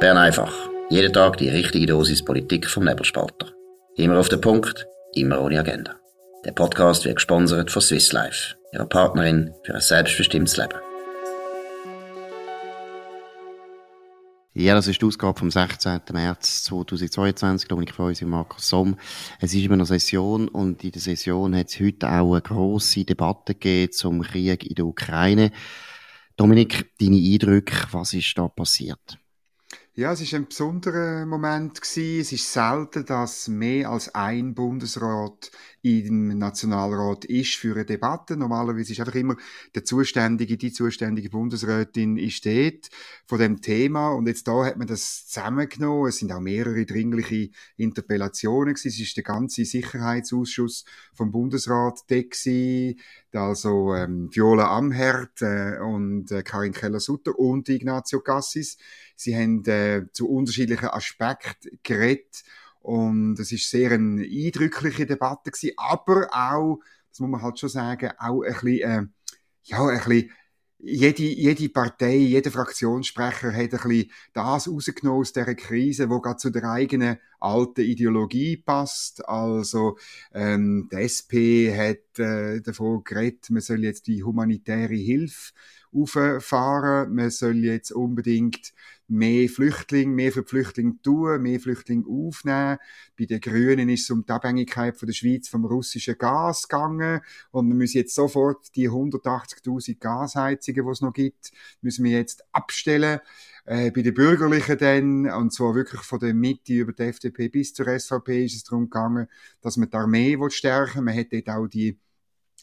Bern einfach. Jeden Tag die richtige Dosis Politik vom Nebelspalter. Immer auf den Punkt, immer ohne Agenda. Der Podcast wird gesponsert von Swiss Life, ihrer Partnerin für ein selbstbestimmtes Leben. Ja, das ist die Ausgabe vom 16. März 2022, Dominik Feusi und Markus Somm. Es ist immer noch Session und in der Session hat es heute auch eine grosse Debatte gegeben zum Krieg in der Ukraine. Dominik, deine Eindrücke, was ist da passiert? Ja, es ist ein besonderer Moment gewesen. Es ist selten, dass mehr als ein Bundesrat im Nationalrat ist für eine Debatte. Normalerweise ist einfach immer der zuständige, die zuständige Bundesrätin ist dort von dem Thema. Und jetzt da hat man das zusammengenommen. Es sind auch mehrere dringliche Interpellationen gewesen. Es ist der ganze Sicherheitsausschuss vom Bundesrat da gewesen. Also ähm, Viola Amherd äh, und äh, Karin Keller-Sutter und Ignazio Cassis. Sie haben äh, zu unterschiedlichen Aspekten geredet und es ist sehr eine eindrückliche Debatte gewesen, aber auch, das muss man halt schon sagen, auch ein bisschen, äh, ja, ein bisschen jede, jede Partei, jeder Fraktionssprecher hat ein bisschen das rausgenommen aus dieser Krise, wo gerade zu der eigenen alten Ideologie passt. Also ähm, die SP hat äh, davon geredet, man soll jetzt die humanitäre Hilfe auffahren, man soll jetzt unbedingt mehr Flüchtlinge, mehr für die Flüchtlinge tun, mehr Flüchtlinge aufnehmen. Bei den Grünen ist es um die Abhängigkeit von der Schweiz vom russischen Gas gegangen und wir müssen jetzt sofort die 180.000 Gasheizungen, die es noch gibt, müssen wir jetzt abstellen. Äh, bei den Bürgerlichen dann, und zwar wirklich von der Mitte über die FDP bis zur SVP ist es darum gegangen, dass man die Armee stärken will. Man hat dort auch die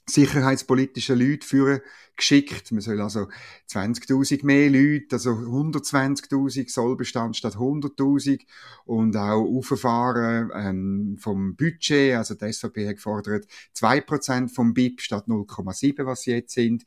sicherheitspolitische Leute führen geschickt. Man soll also 20.000 mehr Leute, also 120.000 Sollbestand statt 100.000 und auch auffahren ähm, vom Budget. Also die SVP hat gefordert 2% vom BIP statt 0,7, was sie jetzt sind.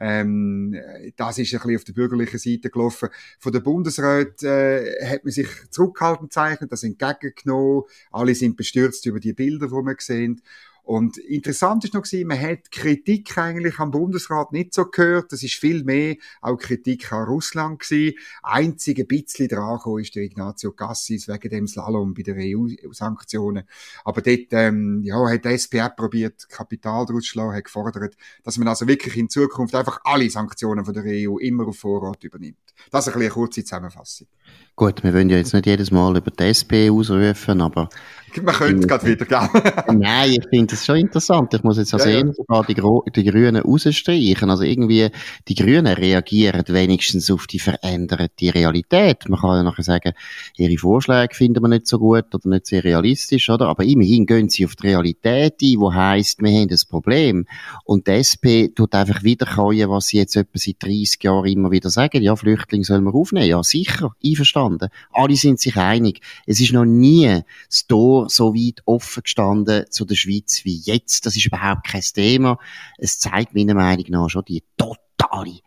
Ähm, das ist ein bisschen auf der bürgerlichen Seite gelaufen. Von der Bundesrat äh, hat man sich zurückhaltend gezeichnet, das entgegengenommen. Alle sind bestürzt über die Bilder, die man sehen. Und interessant ist noch gewesen, man hat Kritik eigentlich am Bundesrat nicht so gehört. Das ist viel mehr auch Kritik an Russland gewesen. Einzige bisschen dran ist der Ignazio Cassis wegen dem Slalom bei den EU-Sanktionen. Aber dort, ähm, ja, hat die SPR probiert, Kapital daraus zu schlagen, hat gefordert, dass man also wirklich in Zukunft einfach alle Sanktionen von der EU immer auf Vorrat übernimmt. Das ist ein eine kurze Zusammenfassung. Gut, wir wollen ja jetzt nicht jedes Mal über die SP ausrufen, aber man könnte gerade wieder, gell? Nein, ich finde das schon interessant. Ich muss jetzt also ja, ja. sogar die, die Grünen rausstreichen. Also irgendwie, die Grünen reagieren wenigstens auf die veränderte Realität. Man kann ja nachher sagen, ihre Vorschläge finden wir nicht so gut oder nicht sehr realistisch, oder? Aber immerhin gehen sie auf die Realität ein, wo heisst, wir haben das Problem. Und die SP tut einfach wiederkäuen, was sie jetzt etwa seit 30 Jahren immer wieder sagen. Ja, Flüchtlinge sollen wir aufnehmen. Ja, sicher. Einverstanden. Alle sind sich einig. Es ist noch nie das Tor so weit offen gestanden zu der Schweiz wie jetzt. Das ist überhaupt kein Thema. Es zeigt meiner Meinung nach schon die totale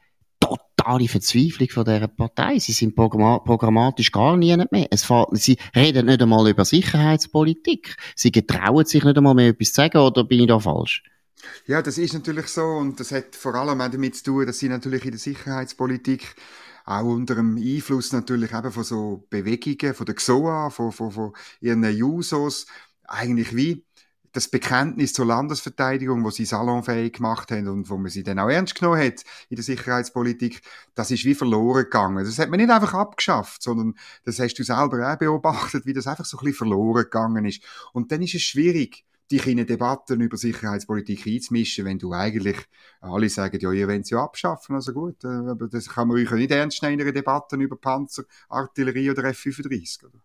totale Verzweiflung von dieser Partei. Sie sind programmatisch gar nie mehr. Es fällt, sie reden nicht einmal über Sicherheitspolitik. Sie getrauen sich nicht einmal mehr etwas zu sagen, oder bin ich da falsch? Ja, das ist natürlich so und das hat vor allem auch damit zu tun, dass sie natürlich in der Sicherheitspolitik auch unter dem Einfluss natürlich eben von so Bewegungen, von der XOA, von, von, von ihren Jusos, eigentlich wie das Bekenntnis zur Landesverteidigung, wo sie salonfähig gemacht haben und wo man sie dann auch ernst genommen hat in der Sicherheitspolitik, das ist wie verloren gegangen. Das hat man nicht einfach abgeschafft, sondern das hast du selber auch beobachtet, wie das einfach so ein bisschen verloren gegangen ist. Und dann ist es schwierig, dich in Debatten über Sicherheitspolitik einzumischen, wenn du eigentlich alle sagen, ja, ihr wollt sie abschaffen, also gut, äh, aber das kann man euch nicht ernst nehmen in einer Debatte über Panzer, Artillerie oder F-35. Oder?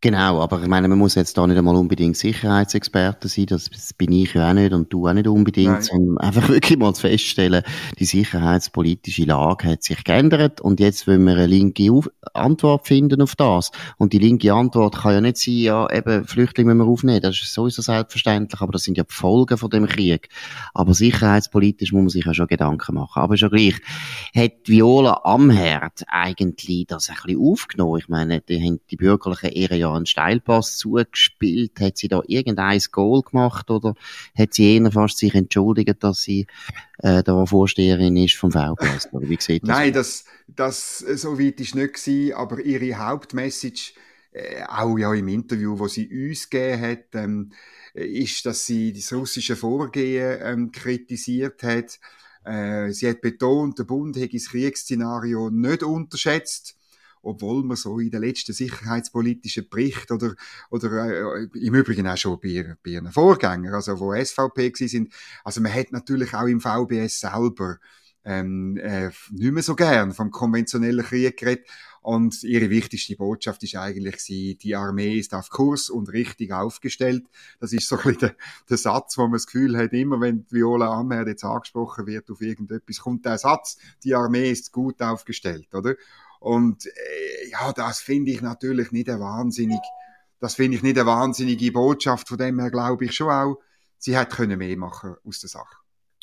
Genau, aber ich meine, man muss jetzt da nicht einmal unbedingt Sicherheitsexperte sein, das bin ich ja auch nicht und du auch nicht unbedingt, Nein. sondern einfach wirklich mal zu feststellen, die sicherheitspolitische Lage hat sich geändert und jetzt wollen wir eine linke Antwort finden auf das. Und die linke Antwort kann ja nicht sein, ja, eben Flüchtlinge müssen wir aufnehmen, das ist sowieso selbstverständlich, aber das sind ja die Folgen von dem Krieg. Aber sicherheitspolitisch muss man sich ja schon Gedanken machen. Aber schon gleich, hat Viola Amherd eigentlich das ein bisschen aufgenommen? Ich meine, die haben die Bürgerlichen eher ja ja einen Steilpass zugespielt. Hat sie da irgendein Goal gemacht oder hat sie eher fast sich entschuldigt, dass sie äh, da Vorsteherin ist vom VPS? Oder wie sieht das Nein, das, das so weit ist nicht gewesen, aber ihre Hauptmessage äh, auch ja im Interview, wo sie uns gegeben hat, ähm, ist, dass sie das russische Vorgehen ähm, kritisiert hat. Äh, sie hat betont, der Bund hätte das Kriegsszenario nicht unterschätzt obwohl man so in den letzten sicherheitspolitischen Bericht oder, oder äh, im Übrigen auch schon bei, bei ihren Vorgängern, also wo SVP sind, also man hat natürlich auch im VBS selber ähm, äh, nicht mehr so gern vom konventionellen Krieg geredet. Und ihre wichtigste Botschaft ist eigentlich sie, die Armee ist auf Kurs und richtig aufgestellt. Das ist so ein bisschen der, der Satz, wo man das Gefühl hat, immer wenn Viola Amher jetzt angesprochen wird auf irgendetwas, kommt der Satz, die Armee ist gut aufgestellt, oder? Und äh, ja, das finde ich natürlich nicht eine wahnsinnig, das finde ich nicht eine wahnsinnige Botschaft. Von dem her glaube ich schon auch, sie hätte mehr machen aus der Sache.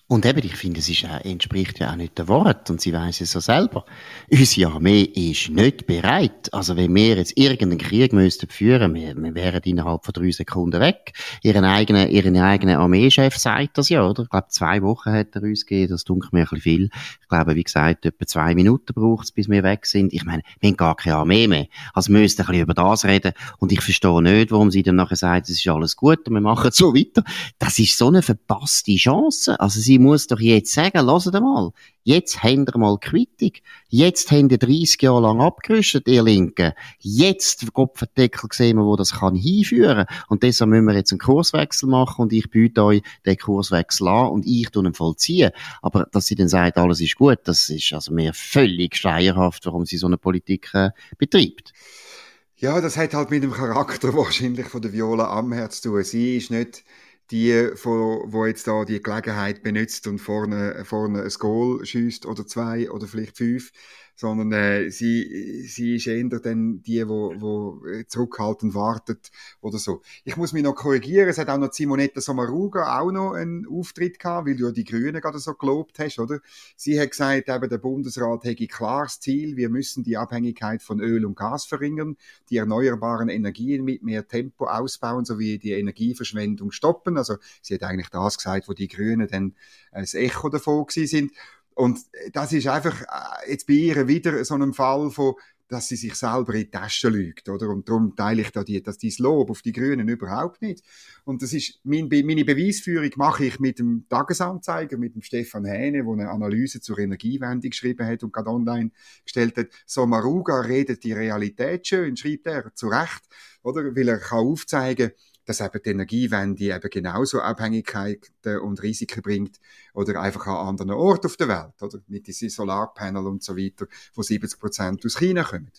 Und eben, ich finde, es ist entspricht ja auch nicht der Wort, und sie weiß es so selber. Unsere Armee ist nicht bereit. Also, wenn wir jetzt irgendeinen Krieg müssten führen, wir, wir wären innerhalb von drei Sekunden weg. Ihren eigenen, ihren eigenen Armeechef sagt das ja, oder? Ich glaube, zwei Wochen hat er uns gegeben, das dunkelt mir ein bisschen viel. Ich glaube, wie gesagt, etwa zwei Minuten braucht es, bis wir weg sind. Ich meine, wir haben gar keine Armee mehr. Also, wir müssen ein bisschen über das reden. Und ich verstehe nicht, warum sie dann nachher sagt, es ist alles gut und wir machen so weiter. Das ist so eine verpasste Chance. Also, sie muss doch jetzt sagen, lasst mal, jetzt habt ihr mal Quittung. Jetzt habt ihr 30 Jahre lang abgerüstet, ihr Linken. Jetzt, Kopfendeckel, sehen wir, wo das kann hinführen. Und deshalb müssen wir jetzt einen Kurswechsel machen und ich biete euch den Kurswechsel an und ich tue ihn vollziehen. Aber dass sie dann sagt, alles ist gut, das ist also mir völlig schleierhaft, warum sie so eine Politik äh, betreibt. Ja, das hat halt mit dem Charakter wahrscheinlich von der Viola Amherz zu tun. Sie ist nicht die, wo jetzt da die Gelegenheit benutzt und vorne, vorne ein Goal schießt oder zwei oder vielleicht fünf, sondern äh, sie, sie ist eher dann die, wo, wo zurückhaltend wartet oder so. Ich muss mich noch korrigieren, es hat auch noch Simonetta Sommaruga auch noch einen Auftritt gehabt, weil du ja die Grünen gerade so gelobt hast, oder? Sie hat gesagt, eben der Bundesrat hätte klares Ziel, wir müssen die Abhängigkeit von Öl und Gas verringern, die erneuerbaren Energien mit mehr Tempo ausbauen, sowie die Energieverschwendung stoppen. Also sie hat eigentlich das gesagt, wo die Grünen dann das Echo davon gewesen sind. Und das ist einfach äh, jetzt bei ihr wieder so ein Fall von, dass sie sich selber in die Tasche lügt, oder? Und darum teile ich da die, dass dieses Lob auf die Grünen überhaupt nicht. Und das ist, mein, meine Beweisführung mache ich mit dem Tagesanzeiger, mit dem Stefan Hähne, der eine Analyse zur Energiewende geschrieben hat und gerade online gestellt hat. So Maruga redet die Realität schön, schreibt er, zu Recht, oder? Weil er kann aufzeigen, dass eben die Energiewende eben genauso Abhängigkeiten und Risiken bringt oder einfach an anderen Orten auf der Welt, oder? Mit diesen Solarpanel und so weiter, wo 70 Prozent aus China kommen.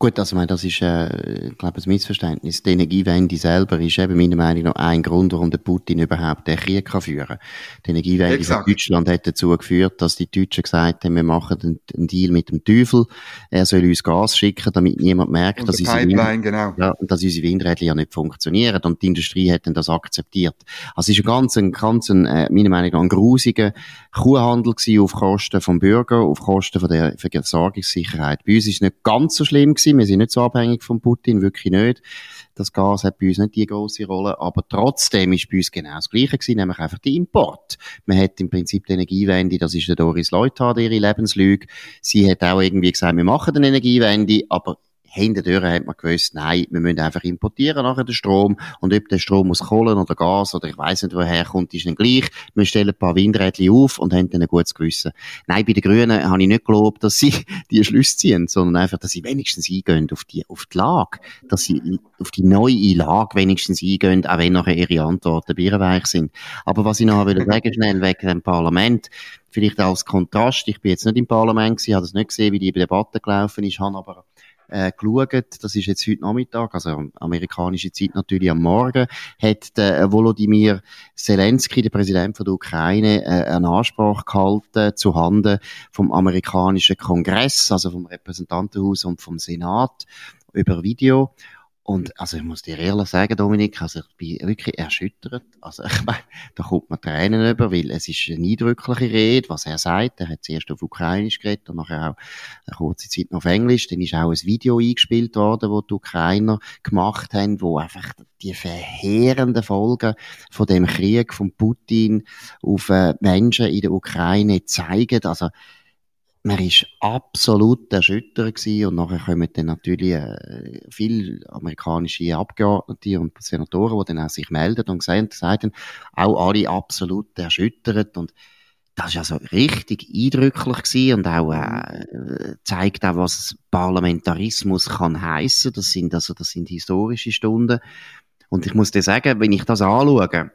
Gut, also, ich meine, das ist, äh, ich glaube, ein Missverständnis. Die Energiewende selber ist eben meiner Meinung nach ein Grund, warum der Putin überhaupt den Krieg kann führen kann. Die Energiewende Exakt. in Deutschland hat dazu geführt, dass die Deutschen gesagt haben, wir machen einen, einen Deal mit dem Teufel. Er soll uns Gas schicken, damit niemand merkt, dass unsere, Wind, genau. ja, dass unsere Windräder ja nicht funktionieren. Und die Industrie hat dann das akzeptiert. Also, es ist ein ganz, ein ganz, ein, äh, meiner Meinung nach, ein grusiger Kuhhandel gewesen auf Kosten vom Bürger, auf Kosten von der Versorgungssicherheit. Bei uns ist es nicht ganz so schlimm gewesen gewesen. Wir sind nicht so abhängig von Putin, wirklich nicht. Das Gas hat bei uns nicht die große Rolle, aber trotzdem ist bei uns genau das Gleiche gewesen, nämlich einfach der Import. Man hat im Prinzip die Energiewende, das ist der Doris Leuthard, ihre Lebenslüge. Sie hat auch irgendwie gesagt, wir machen eine Energiewende, aber hinter hat man gewusst, nein, wir müssen einfach importieren nachher den Strom. Und ob der Strom aus Kohlen oder Gas oder ich weiß nicht woher kommt, ist dann gleich. Wir stellen ein paar Windräder auf und haben dann ein gutes Gewissen. Nein, bei den Grünen habe ich nicht gelobt, dass sie die Schlüsse ziehen, sondern einfach, dass sie wenigstens eingehen auf die, auf die Lage. Dass sie auf die neue Lage wenigstens eingehen, auch wenn nachher ihre Antworten bierweich sind. Aber was ich noch will sagen, schnell wegen dem Parlament, vielleicht als Kontrast, ich bin jetzt nicht im Parlament gewesen, habe das nicht gesehen, wie die Debatte gelaufen ist, habe aber äh, geschaut, das ist jetzt heute Nachmittag, also amerikanische Zeit natürlich am Morgen, hat der Volodymyr Zelensky, der Präsident von der Ukraine, äh, eine Ansprache gehalten zu Handen vom amerikanischen Kongress, also vom Repräsentantenhaus und vom Senat über Video. Und also ich muss dir ehrlich sagen, Dominik, also ich bin wirklich erschüttert. Also ich meine, da kommt man Tränen über, weil es ist eine eindrückliche Rede, was er sagt. Er hat zuerst auf Ukrainisch geredet und nachher auch eine kurze Zeit noch auf Englisch. Dann ist auch ein Video eingespielt worden, wo die Ukrainer gemacht haben, wo einfach die verheerenden Folgen von dem Krieg von Putin auf äh, Menschen in der Ukraine zeigen. Also man ist absolut erschüttert und nachher kommen dann natürlich äh, viele amerikanische Abgeordnete und Senatoren, die dann auch sich melden und sagen, sagen auch alle absolut erschüttert und das ist also richtig eindrücklich und auch äh, zeigt auch, was Parlamentarismus kann heißen. Das sind also das sind historische Stunden und ich muss dir sagen, wenn ich das anschaue,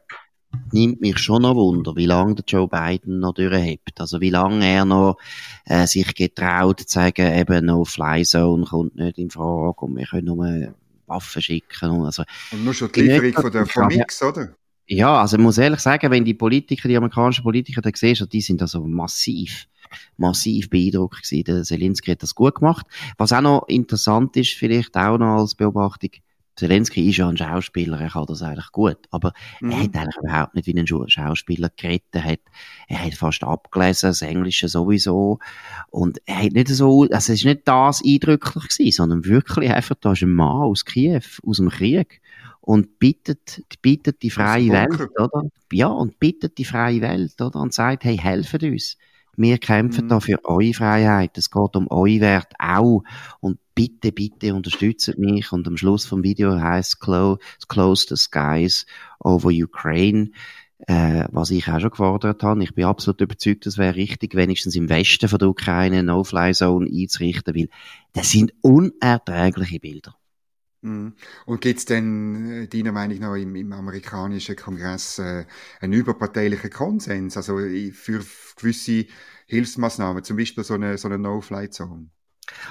nimmt mich schon noch Wunder, wie lange der Joe Biden noch durchhebt. Also wie lange er noch äh, sich getraut zu sagen, eben no Fly Zone kommt nicht in Frage und wir können nur Waffen schicken. Und, also, und nur schon die Lieferung von der von Mix, oder? Ja, also ich muss ehrlich sagen, wenn die Politiker, die amerikanischen Politiker, da siehst, die sind also massiv massiv beeindruckt gewesen. Der Zelensky hat das gut gemacht. Was auch noch interessant ist, vielleicht auch noch als Beobachtung, Zelensky ist ja ein Schauspieler, er kann das eigentlich gut, aber mhm. er hat eigentlich überhaupt nicht wie ein Schauspieler geredet, er hat, er hat fast abgelesen, das Englische sowieso, und er hat nicht so, also es ist nicht das eindrücklich gewesen, sondern wirklich einfach, da ist ein Mann aus Kiew, aus dem Krieg, und bittet, bittet die freie Welt, oder? Ja, und bittet die freie Welt, oder? Und sagt, hey, helft uns. Wir kämpfen mhm. da für eure Freiheit. Es geht um eure Wert auch. Und bitte, bitte unterstützt mich. Und am Schluss vom Video heißt close, close the skies over Ukraine. Äh, was ich auch schon gefordert habe. Ich bin absolut überzeugt, es wäre richtig, wenigstens im Westen von der Ukraine eine No-Fly-Zone einzurichten, weil das sind unerträgliche Bilder. Mhm. Und gibt es denn äh, deiner Meinung nach im, im amerikanischen Kongress äh, einen überparteilichen Konsens, also für gewisse Hilfsmaßnahmen, zum Beispiel so eine, so eine No-Fly-Zone?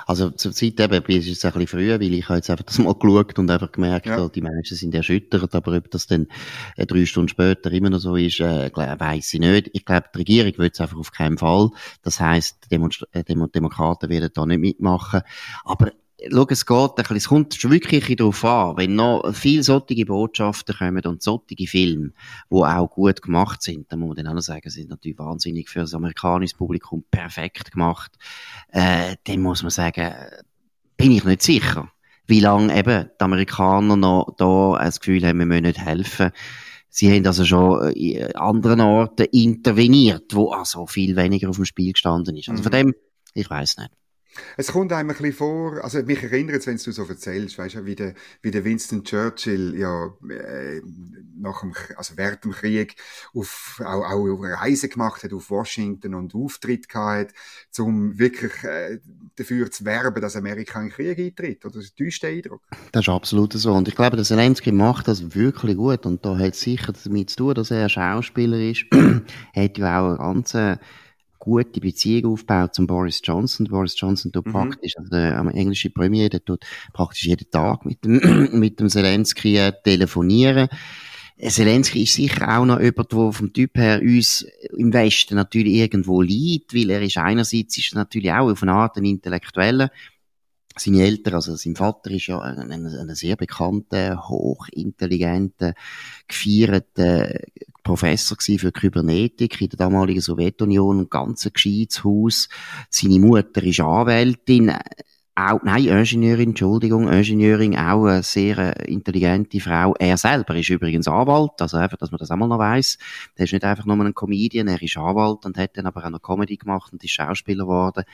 Also zur Zeit eben, ist es ein bisschen früher, weil ich habe jetzt einfach das mal geschaut und einfach gemerkt, ja. die Menschen sind erschüttert, aber ob das dann äh, drei Stunden später immer noch so ist, äh, weiss ich nicht. Ich glaube, die Regierung will es einfach auf keinen Fall. Das heisst, Demonstra äh, Demokraten werden da nicht mitmachen. Aber schau, es geht ein bisschen, es kommt wirklich darauf an, wenn noch viele solche Botschaften kommen und solche Filme, die auch gut gemacht sind, dann muss man dann auch noch sagen, sind natürlich wahnsinnig für das amerikanische Publikum perfekt gemacht, äh, dann muss man sagen, bin ich nicht sicher, wie lange eben die Amerikaner noch da das Gefühl haben, wir müssen nicht helfen. Sie haben also schon in anderen Orten interveniert, wo also viel weniger auf dem Spiel gestanden ist. Also von mhm. dem, ich weiß nicht. Es kommt einem ein bisschen vor, also mich erinnert es, wenn du so erzählst, weißt du, wie der, wie der Winston Churchill ja äh, nach dem, also während dem Krieg auf, auch, auch Reisen gemacht hat auf Washington und Auftritt gehabt, um wirklich äh, dafür zu werben, dass Amerika in den Krieg eintritt. Oder das ist der Eindruck? Das ist absolut so. Und ich glaube, der Zelensky macht das wirklich gut. Und da hat es sicher damit zu tun, dass er Schauspieler ist. hat ja auch eine ganze gute Beziehung aufgebaut zum Boris Johnson. Boris Johnson tut mhm. praktisch, also der englische Premier, der tut praktisch jeden Tag mit dem, mit dem Zelensky äh, telefonieren. Zelensky ist sicher auch noch jemand, der vom Typ her uns im Westen natürlich irgendwo liegt, weil er ist einerseits ist natürlich auch auf eine Art ein Intellektueller, seine Eltern, also sein Vater ist ja ein, ein, ein sehr bekannter, hochintelligenter, gefeierter Professor für Kybernetik in der damaligen Sowjetunion, ein ganz gescheites Haus. Seine Mutter ist Anwältin, auch, nein, Ingenieurin, Entschuldigung, Ingenieurin, auch eine sehr intelligente Frau. Er selber ist übrigens Anwalt, also einfach, dass man das einmal noch weiss. Er ist nicht einfach nur ein Comedian, er ist Anwalt und hat dann aber auch noch Comedy gemacht und ist Schauspieler geworden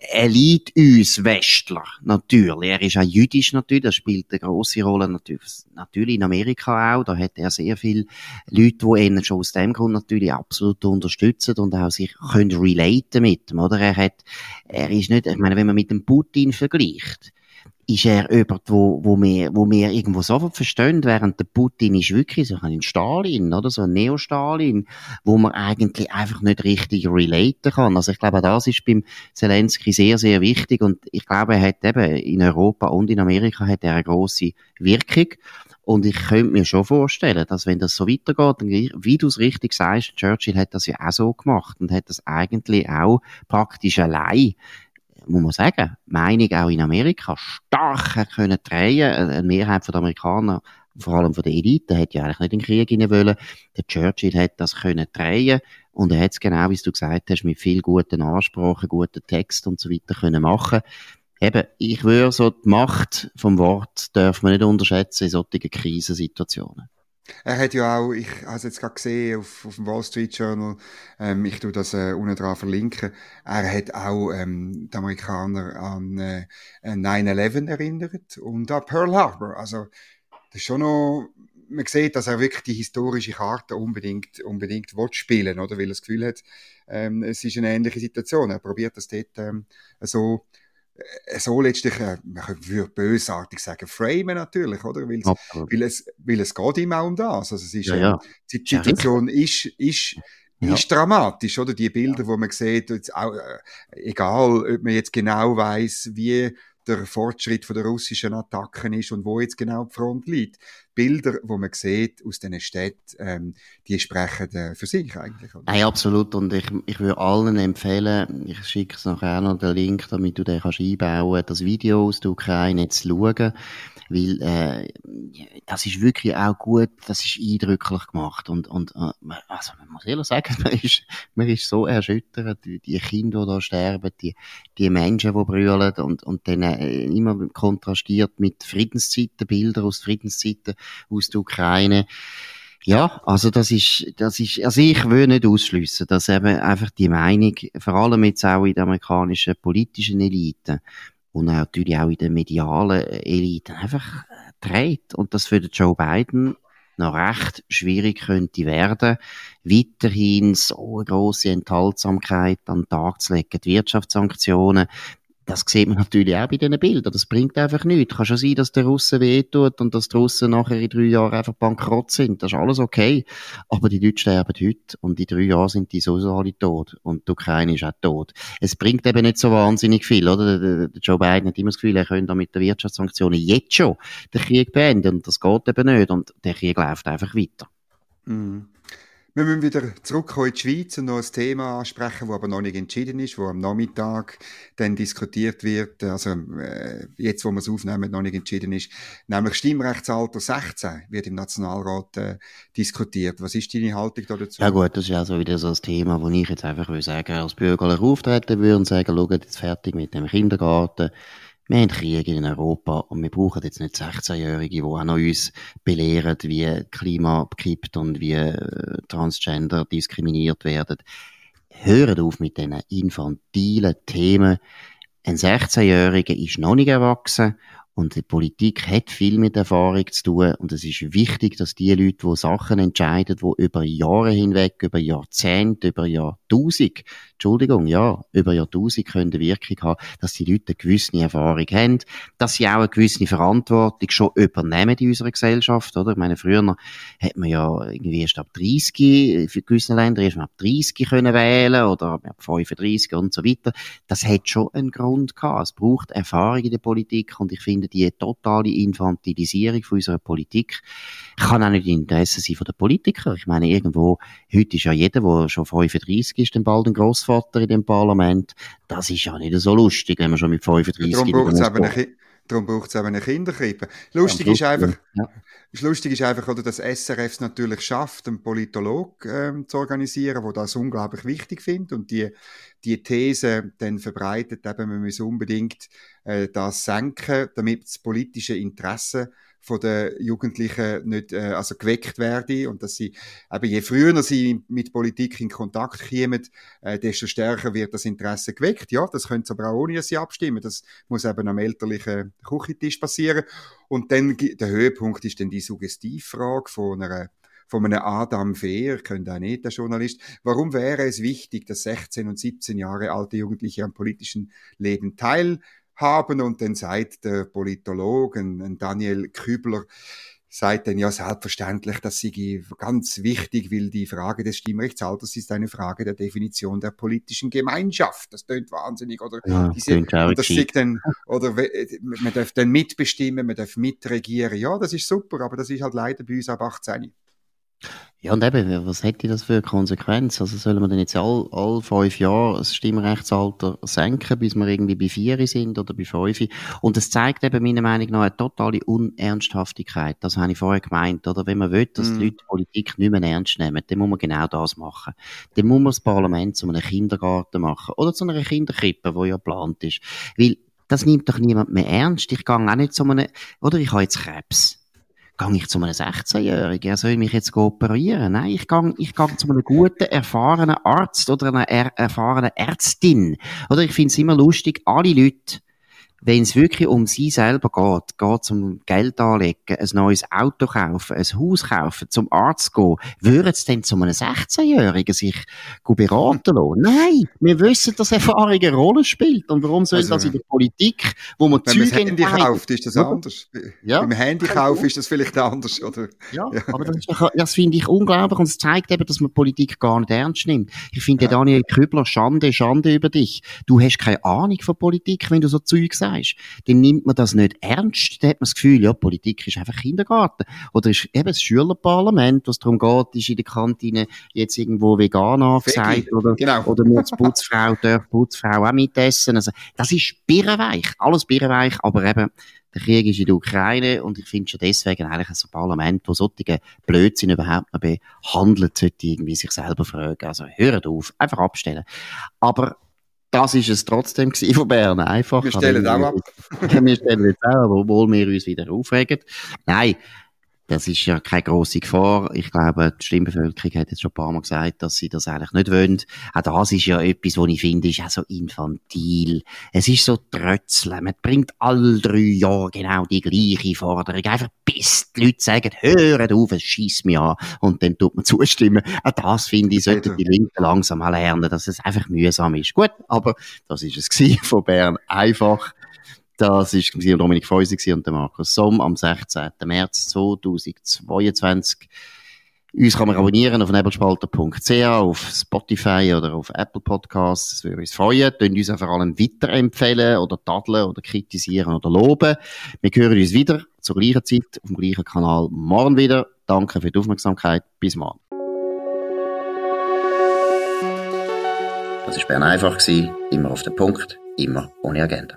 er liebt uns Westler, natürlich. Er ist auch jüdisch natürlich, das spielt eine grosse Rolle natürlich, in Amerika auch. Da hat er sehr viele Leute, die ihn schon aus dem Grund natürlich absolut unterstützen und auch sich können relaten mit ihm, oder? Er hat, er ist nicht, ich meine, wenn man mit dem Putin vergleicht, ist er jemand, wo, wo wir, wo wir irgendwo sofort verstehen, während der Putin ist wirklich so ein Stalin, oder? So ein Neo-Stalin, wo man eigentlich einfach nicht richtig relaten kann. Also ich glaube, das ist beim Zelensky sehr, sehr wichtig und ich glaube, er hat eben in Europa und in Amerika hat er eine grosse Wirkung. Und ich könnte mir schon vorstellen, dass wenn das so weitergeht, wie du es richtig sagst, Churchill hat das ja auch so gemacht und hat das eigentlich auch praktisch allein muss man sagen, Meinung auch in Amerika stark können drehen. Eine Mehrheit der Amerikaner vor allem von der Elite, hat ja eigentlich nicht in den Krieg hinein wollen. Der Churchill hat das können drehen und er hat es genau, wie du gesagt hast, mit viel guten Ansprachen, guten Text und so weiter können machen. Eben, ich würde so die Macht vom Wort darf man nicht unterschätzen in solchen Krisensituationen. Er hat ja auch, ich habe es jetzt gerade gesehen auf, auf dem Wall Street Journal, ähm, ich tue das äh, unten dran verlinken, er hat auch ähm, die Amerikaner an äh, 9-11 erinnert und an Pearl Harbor. Also das ist schon noch, man sieht, dass er wirklich die historische Karte unbedingt, unbedingt will spielen, oder? Weil er das Gefühl hat, ähm, es ist eine ähnliche Situation. Er probiert das dort, ähm, so, so letztlich, äh, man würde bösartig sagen, framen natürlich, oder? Weil, weil es, weil es geht auch um das. Also es ist, ja, ja. Die Situation ja, ist, ist, ja. ist dramatisch, oder? Die Bilder, ja. wo man sieht, jetzt auch, äh, egal, ob man jetzt genau weiß, wie der Fortschritt von der russischen Attacken ist und wo jetzt genau die Front liegt. Bilder, wo man sieht aus diesen Städten, ähm, die sprechen äh, für sich eigentlich. Nein, absolut. Und ich, ich würde allen empfehlen, ich schicke es nachher noch den Link, damit du den kannst einbauen, das Video aus der Ukraine zu schauen weil äh, das ist wirklich auch gut, das ist eindrücklich gemacht und und äh, also man muss ehrlich sagen, man ist man ist so erschüttert, die, die Kinder, die da sterben, die die Menschen, die brüllen und und dann äh, immer kontrastiert mit Friedenszeiten, Bilder aus Friedenszeiten aus der Ukraine. Ja, also das ist, das ist, also ich will nicht ausschliessen, dass eben einfach die Meinung, vor allem jetzt auch in der amerikanischen politischen Elite, und natürlich auch in den medialen Eliten einfach dreht. Und das für den Joe Biden noch recht schwierig könnte werden, weiterhin so eine grosse Enthaltsamkeit an den Tag zu legen. Die Wirtschaftssanktionen, das sieht man natürlich auch bei diesen Bildern. Das bringt einfach nichts. Kann schon sein, dass der Russen wehtut und dass die Russen nachher in drei Jahren einfach bankrott sind. Das ist alles okay. Aber die Leute sterben heute und in drei Jahren sind die sowieso alle tot. Und die Ukraine ist auch tot. Es bringt eben nicht so wahnsinnig viel, oder? Der, der Joe Biden hat immer das Gefühl, er könnte mit den Wirtschaftssanktionen jetzt schon den Krieg beenden. Und das geht eben nicht. Und der Krieg läuft einfach weiter. Mm. Wir müssen wieder zurückkommen in die Schweiz und noch ein Thema ansprechen, das aber noch nicht entschieden ist, wo am Nachmittag dann diskutiert wird, also äh, jetzt, wo wir es aufnehmen, noch nicht entschieden ist, nämlich Stimmrechtsalter 16 wird im Nationalrat äh, diskutiert. Was ist deine Haltung da dazu? Ja gut, das ist also wieder so ein Thema, wo ich jetzt einfach will sagen, als bürgerlich auftreten würde und sagen, schaut jetzt fertig mit dem Kindergarten, wir haben Krieg in Europa und wir brauchen jetzt nicht 16-Jährige, die auch noch uns belehren, wie Klima kippt und wie äh, Transgender diskriminiert werden. Hören auf mit diesen infantilen Themen. Ein 16-Jähriger ist noch nicht erwachsen und die Politik hat viel mit Erfahrung zu tun. Und es ist wichtig, dass die Leute, die Sachen entscheiden, die über Jahre hinweg, über Jahrzehnte, über Jahrtausend, Entschuldigung, ja, über Jahrtausend können Wirkung haben, dass die Leute eine gewisse Erfahrung haben, dass sie auch eine gewisse Verantwortung schon übernehmen in unserer Gesellschaft, oder? Ich meine, früher hat man ja irgendwie erst ab 30, für gewisse Länder erst ab 30 können wählen, oder ab 35 und so weiter. Das hat schon einen Grund gehabt. Es braucht Erfahrung in der Politik und ich finde, die totale Infantilisierung von unserer Politik kann auch nicht im Interesse sein von den Politikern. Ich meine, irgendwo, heute ist ja jeder, der schon 35 ist, dann bald ein Grossvater in dem Parlament. Das ist ja nicht so lustig, wenn man schon mit 35 Darum braucht es eben eine Darum braucht es eben eine Kinderkrippe. Lustig ja, ist einfach, ja. lustig ist einfach, oder, dass SRF es natürlich schafft, einen Politolog ähm, zu organisieren, der das unglaublich wichtig findet und die, die These dann verbreitet, eben, wir müssen unbedingt äh, das senken, damit das politische Interesse von den Jugendlichen nicht äh, also geweckt werden und dass sie eben je früher sie mit Politik in Kontakt kommen, äh, desto stärker wird das Interesse geweckt. Ja, das könnte aber auch ohne sie abstimmen. Das muss eben am elterlichen Küchentisch passieren. Und dann der Höhepunkt ist dann die Suggestivfrage von einer von einem Adam Fehr, könnte auch nicht der Journalist. Warum wäre es wichtig, dass 16 und 17 Jahre alte Jugendliche am politischen Leben teil haben und dann sagt der Politologe, ein Daniel Kübler, sagt dann ja selbstverständlich, das sei ganz wichtig, weil die Frage des Stimmrechtsalters ist eine Frage der Definition der politischen Gemeinschaft. Das tönt wahnsinnig, oder? Ja, diese, das sagt dann, oder man darf dann mitbestimmen, man darf mitregieren. Ja, das ist super, aber das ist halt leider bei uns ab 18. Ja, und eben, was hätte das für eine Konsequenz? Also sollen wir denn jetzt all, all fünf Jahre das Stimmrechtsalter senken, bis wir irgendwie bei vier sind oder bei fünf? Und das zeigt eben meiner Meinung nach eine totale Unernsthaftigkeit. Das habe ich vorher gemeint, oder? Wenn man will, dass mm. die Leute die Politik nicht mehr ernst nehmen, dann muss man genau das machen. Dann muss man das Parlament zu einem Kindergarten machen. Oder zu einer Kinderkrippe, wo ja geplant ist. Weil, das nimmt doch niemand mehr ernst. Ich gehe auch nicht zu einem, oder ich habe jetzt Krebs gehe ich zu einem 16-Jährigen, er soll mich jetzt operieren. Nein, ich gehe, ich gehe zu einem guten, erfahrenen Arzt oder einer er erfahrenen Ärztin. Oder ich finde es immer lustig, alle Leute, wenn es wirklich um sie selber geht, geht es um Geld anlegen, ein neues Auto kaufen, ein Haus kaufen, zum Arzt gehen, würden sie denn zu einem 16-Jährigen sich beraten lassen? Nein, wir wissen, dass Erfahrung eine Rolle spielt. Und warum soll also, das in der Politik, wo man Wenn Züge man Handy kauft, ist das anders. Ja. Beim Handykauf ist das vielleicht anders, oder? Ja, ja. aber das, das finde ich unglaublich und es zeigt eben, dass man Politik gar nicht ernst nimmt. Ich finde, ja. Daniel Kübler, Schande, Schande über dich. Du hast keine Ahnung von Politik, wenn du so Zeug sagst sagst, dann nimmt man das nicht ernst. Dann hat man das Gefühl, ja, Politik ist einfach Kindergarten. Oder ist eben das Schülerparlament, was darum geht, ist in der Kantine jetzt irgendwo vegan angesagt oder, genau. oder nur die Putzfrau, darf Putzfrau auch mitessen. Also, das ist birrenweich. Alles birrenweich, aber eben, der Krieg ist in der Ukraine und ich finde schon deswegen eigentlich ein Parlament, wo solche Blödsinn überhaupt noch behandelt, sollte irgendwie sich selber fragen. Also hört auf, einfach abstellen. Aber das ist es trotzdem von Bern. Einfach. Wir stellen auch ab. wir stellen jetzt auch, obwohl wir uns wieder aufregen. Nein, das ist ja keine grosse Gefahr. Ich glaube, die Stimmbevölkerung hat jetzt schon ein paar Mal gesagt, dass sie das eigentlich nicht wollen. Auch das ist ja etwas, was ich finde, ist auch so infantil. Es ist so trötzeln. Man bringt alle drei Jahre genau die gleiche Forderung. Einfach bis die Leute sagen, hören auf, es schießt mich an. Und dann tut man zustimmen. Auch das finde ich, sollten die Linken langsam lernen, dass es einfach mühsam ist. Gut, aber das ist es von Bern. Einfach das war Dominik Feusi und der Markus Somm am 16. März 2022. Uns kann man abonnieren auf nebelspalter.ch, auf Spotify oder auf Apple Podcasts. Das würde uns freuen. Könnt uns auch vor allem weiterempfehlen oder tadeln oder kritisieren oder loben. Wir hören uns wieder zur gleichen Zeit auf dem gleichen Kanal morgen wieder. Danke für die Aufmerksamkeit. Bis morgen. Das war Bern einfach. Immer auf den Punkt, immer ohne Agenda